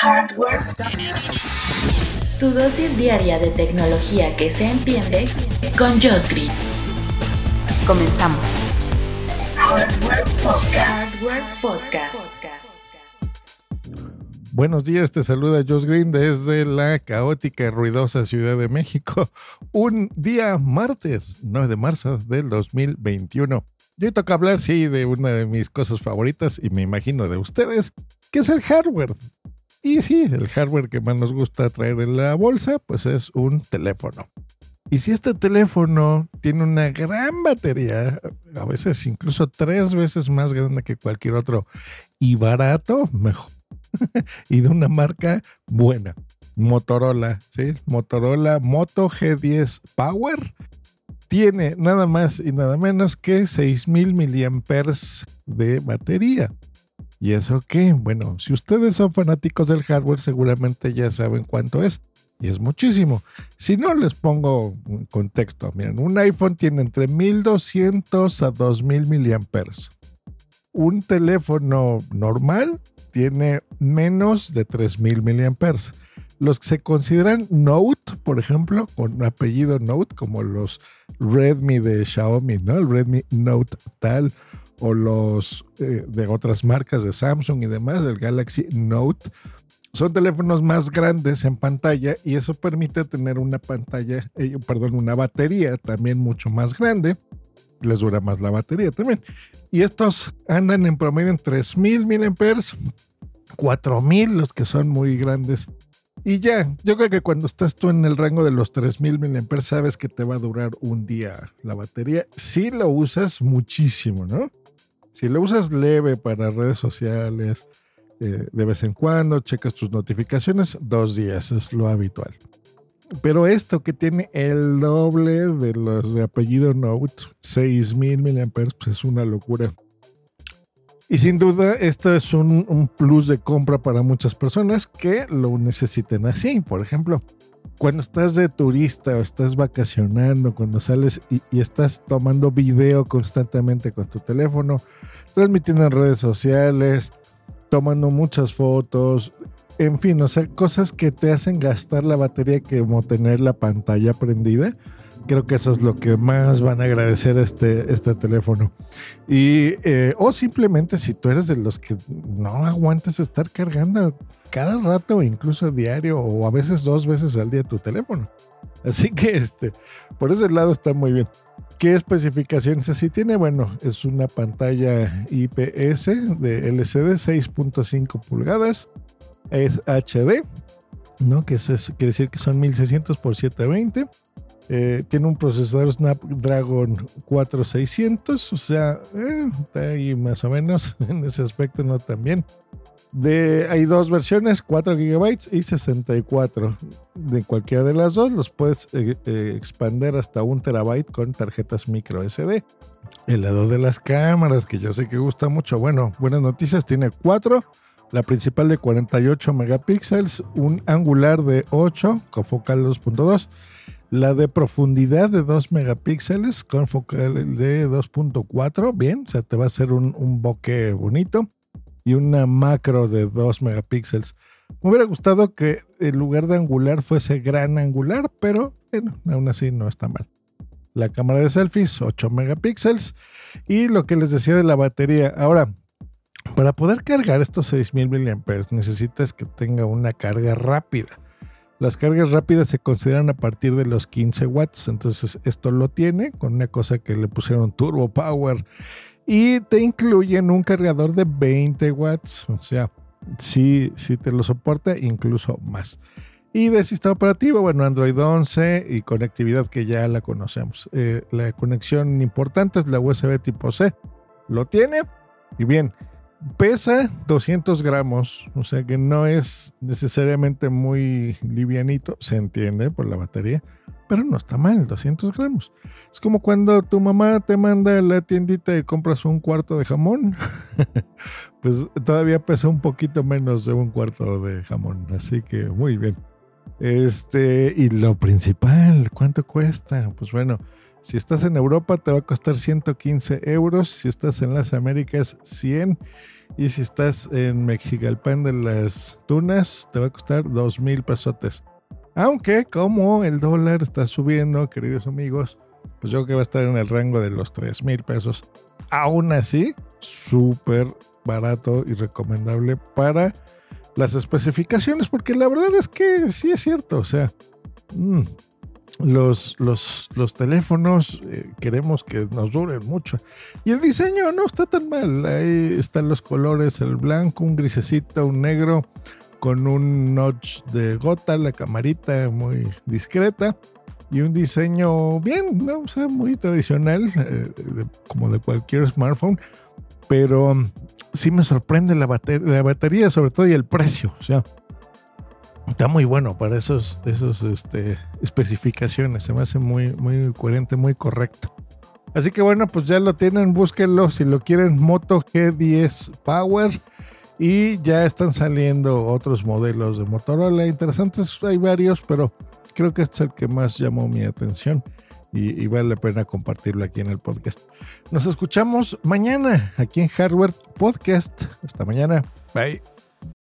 Hardware. Tu dosis diaria de tecnología que se entiende con Josh Green. Comenzamos. Hardware Podcast. Hardware Podcast. Buenos días, te saluda Josh Green desde la caótica y ruidosa Ciudad de México. Un día martes, 9 de marzo del 2021. Y hoy toca hablar, sí, de una de mis cosas favoritas y me imagino de ustedes, que es el hardware. Y sí, el hardware que más nos gusta traer en la bolsa, pues es un teléfono. Y si este teléfono tiene una gran batería, a veces incluso tres veces más grande que cualquier otro, y barato, mejor y de una marca buena. Motorola, ¿sí? Motorola Moto G10 Power tiene nada más y nada menos que 6000 miliamperes de batería. ¿Y eso qué? Bueno, si ustedes son fanáticos del hardware, seguramente ya saben cuánto es. Y es muchísimo. Si no, les pongo un contexto. Miren, un iPhone tiene entre 1200 a 2000 miliamperes. Un teléfono normal tiene menos de 3000 miliamperes. Los que se consideran Note, por ejemplo, con apellido Note, como los Redmi de Xiaomi, ¿no? El Redmi Note tal, o los eh, de otras marcas de Samsung y demás, el Galaxy Note, son teléfonos más grandes en pantalla y eso permite tener una pantalla, eh, perdón, una batería también mucho más grande. Les dura más la batería también. Y estos andan en promedio en 3000 mAh 4000 los que son muy grandes. Y ya, yo creo que cuando estás tú en el rango de los 3000 mAh sabes que te va a durar un día la batería. Si lo usas muchísimo, ¿no? Si lo usas leve para redes sociales, eh, de vez en cuando, checas tus notificaciones, dos días es lo habitual. Pero esto que tiene el doble de los de apellido Note, 6000 mAh, pues es una locura. Y sin duda, esto es un, plus de compra para muchas personas que lo necesiten así. Por ejemplo, cuando estás de turista o estás vacacionando, cuando sales y, estás tomando video constantemente con tu teléfono, transmitiendo en redes sociales, tomando muchas fotos, en fin, o sea, cosas que te hacen gastar la batería que como tener la pantalla prendida Creo que eso es lo que más van a agradecer este, este teléfono. Y, eh, o simplemente si tú eres de los que no aguantas estar cargando cada rato, incluso diario, o a veces dos veces al día tu teléfono. Así que este, por ese lado está muy bien. ¿Qué especificaciones así tiene? Bueno, es una pantalla IPS de LCD 6.5 pulgadas, es HD, ¿no? Que es, quiere decir que son 1600 por 720 eh, tiene un procesador Snapdragon 4600, o sea, eh, está ahí más o menos en ese aspecto, no tan bien. De, hay dos versiones, 4 GB y 64. De cualquiera de las dos los puedes eh, expander hasta un terabyte con tarjetas micro SD. El lado de las cámaras, que yo sé que gusta mucho. Bueno, buenas noticias, tiene 4. La principal de 48 megapíxeles, un angular de 8 con focal 2.2 la de profundidad de 2 megapíxeles con focal de 2.4, bien, o sea, te va a hacer un, un bokeh bonito. Y una macro de 2 megapíxeles. Me hubiera gustado que en lugar de angular fuese gran angular, pero bueno, aún así no está mal. La cámara de selfies, 8 megapíxeles. Y lo que les decía de la batería. Ahora, para poder cargar estos 6000 mAh necesitas que tenga una carga rápida. Las cargas rápidas se consideran a partir de los 15 watts, entonces esto lo tiene con una cosa que le pusieron Turbo Power y te incluyen un cargador de 20 watts, o sea, sí, sí te lo soporta, incluso más. Y de sistema operativo, bueno, Android 11 y conectividad que ya la conocemos. Eh, la conexión importante es la USB tipo C. Lo tiene. Y bien, Pesa 200 gramos, o sea que no es necesariamente muy livianito, se entiende por la batería, pero no está mal, 200 gramos. Es como cuando tu mamá te manda a la tiendita y compras un cuarto de jamón, pues todavía pesa un poquito menos de un cuarto de jamón, así que muy bien. Este, y lo principal, ¿cuánto cuesta? Pues bueno, si estás en Europa te va a costar 115 euros, si estás en las Américas 100 y si estás en Mexigalpan de las Tunas te va a costar 2 mil pesotes. Aunque como el dólar está subiendo, queridos amigos, pues yo creo que va a estar en el rango de los 3 mil pesos. Aún así, súper barato y recomendable para las especificaciones, porque la verdad es que sí es cierto, o sea, mm, los, los, los teléfonos eh, queremos que nos duren mucho. Y el diseño no está tan mal. Ahí están los colores, el blanco, un grisecito, un negro, con un notch de gota, la camarita muy discreta. Y un diseño bien, ¿no? o sea, muy tradicional, eh, como de cualquier smartphone. Pero sí me sorprende la, la batería, sobre todo, y el precio. O sea, está muy bueno para esos, esos este, especificaciones. Se me hace muy, muy coherente, muy correcto. Así que bueno, pues ya lo tienen, búsquenlo si lo quieren Moto G10 Power. Y ya están saliendo otros modelos de Motorola interesantes. Hay varios, pero creo que este es el que más llamó mi atención. Y, y, vale la pena compartirlo aquí en el podcast. Nos escuchamos mañana aquí en Hardware Podcast. Hasta mañana. Bye.